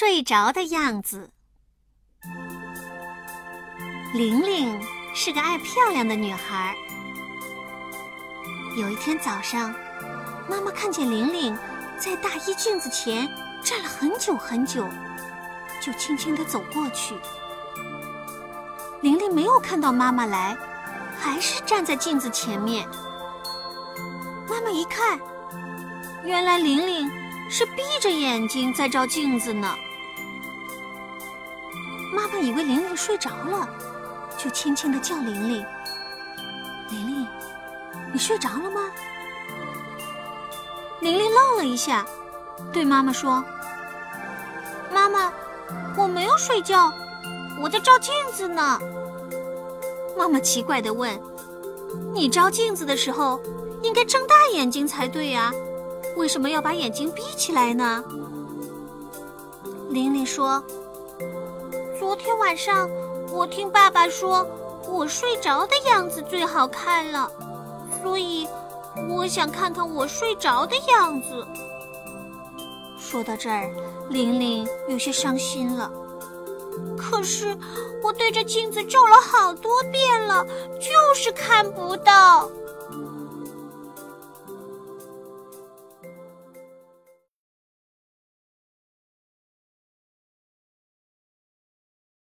睡着的样子。玲玲是个爱漂亮的女孩。有一天早上，妈妈看见玲玲在大衣镜子前站了很久很久，就轻轻地走过去。玲玲没有看到妈妈来，还是站在镜子前面。妈妈一看，原来玲玲是闭着眼睛在照镜子呢。妈妈以为玲玲睡着了，就轻轻的叫玲玲：“玲玲，你睡着了吗？”玲玲愣了一下，对妈妈说：“妈妈，我没有睡觉，我在照镜子呢。”妈妈奇怪的问：“你照镜子的时候？”应该睁大眼睛才对呀，为什么要把眼睛闭起来呢？玲玲说：“昨天晚上我听爸爸说，我睡着的样子最好看了，所以我想看看我睡着的样子。”说到这儿，玲玲有些伤心了。可是我对着镜子照了好多遍了，就是看不到。